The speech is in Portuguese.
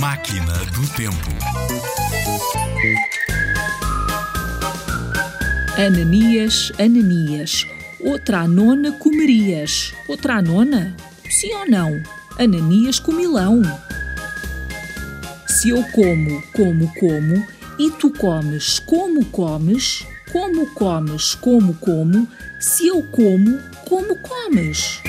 Máquina do Tempo. Ananias, Ananias, outra anona comerias. Outra anona? Sim ou não? Ananias comilão. Se eu como, como, como, e tu comes, como comes, como comes, como, como, se eu como, como comes.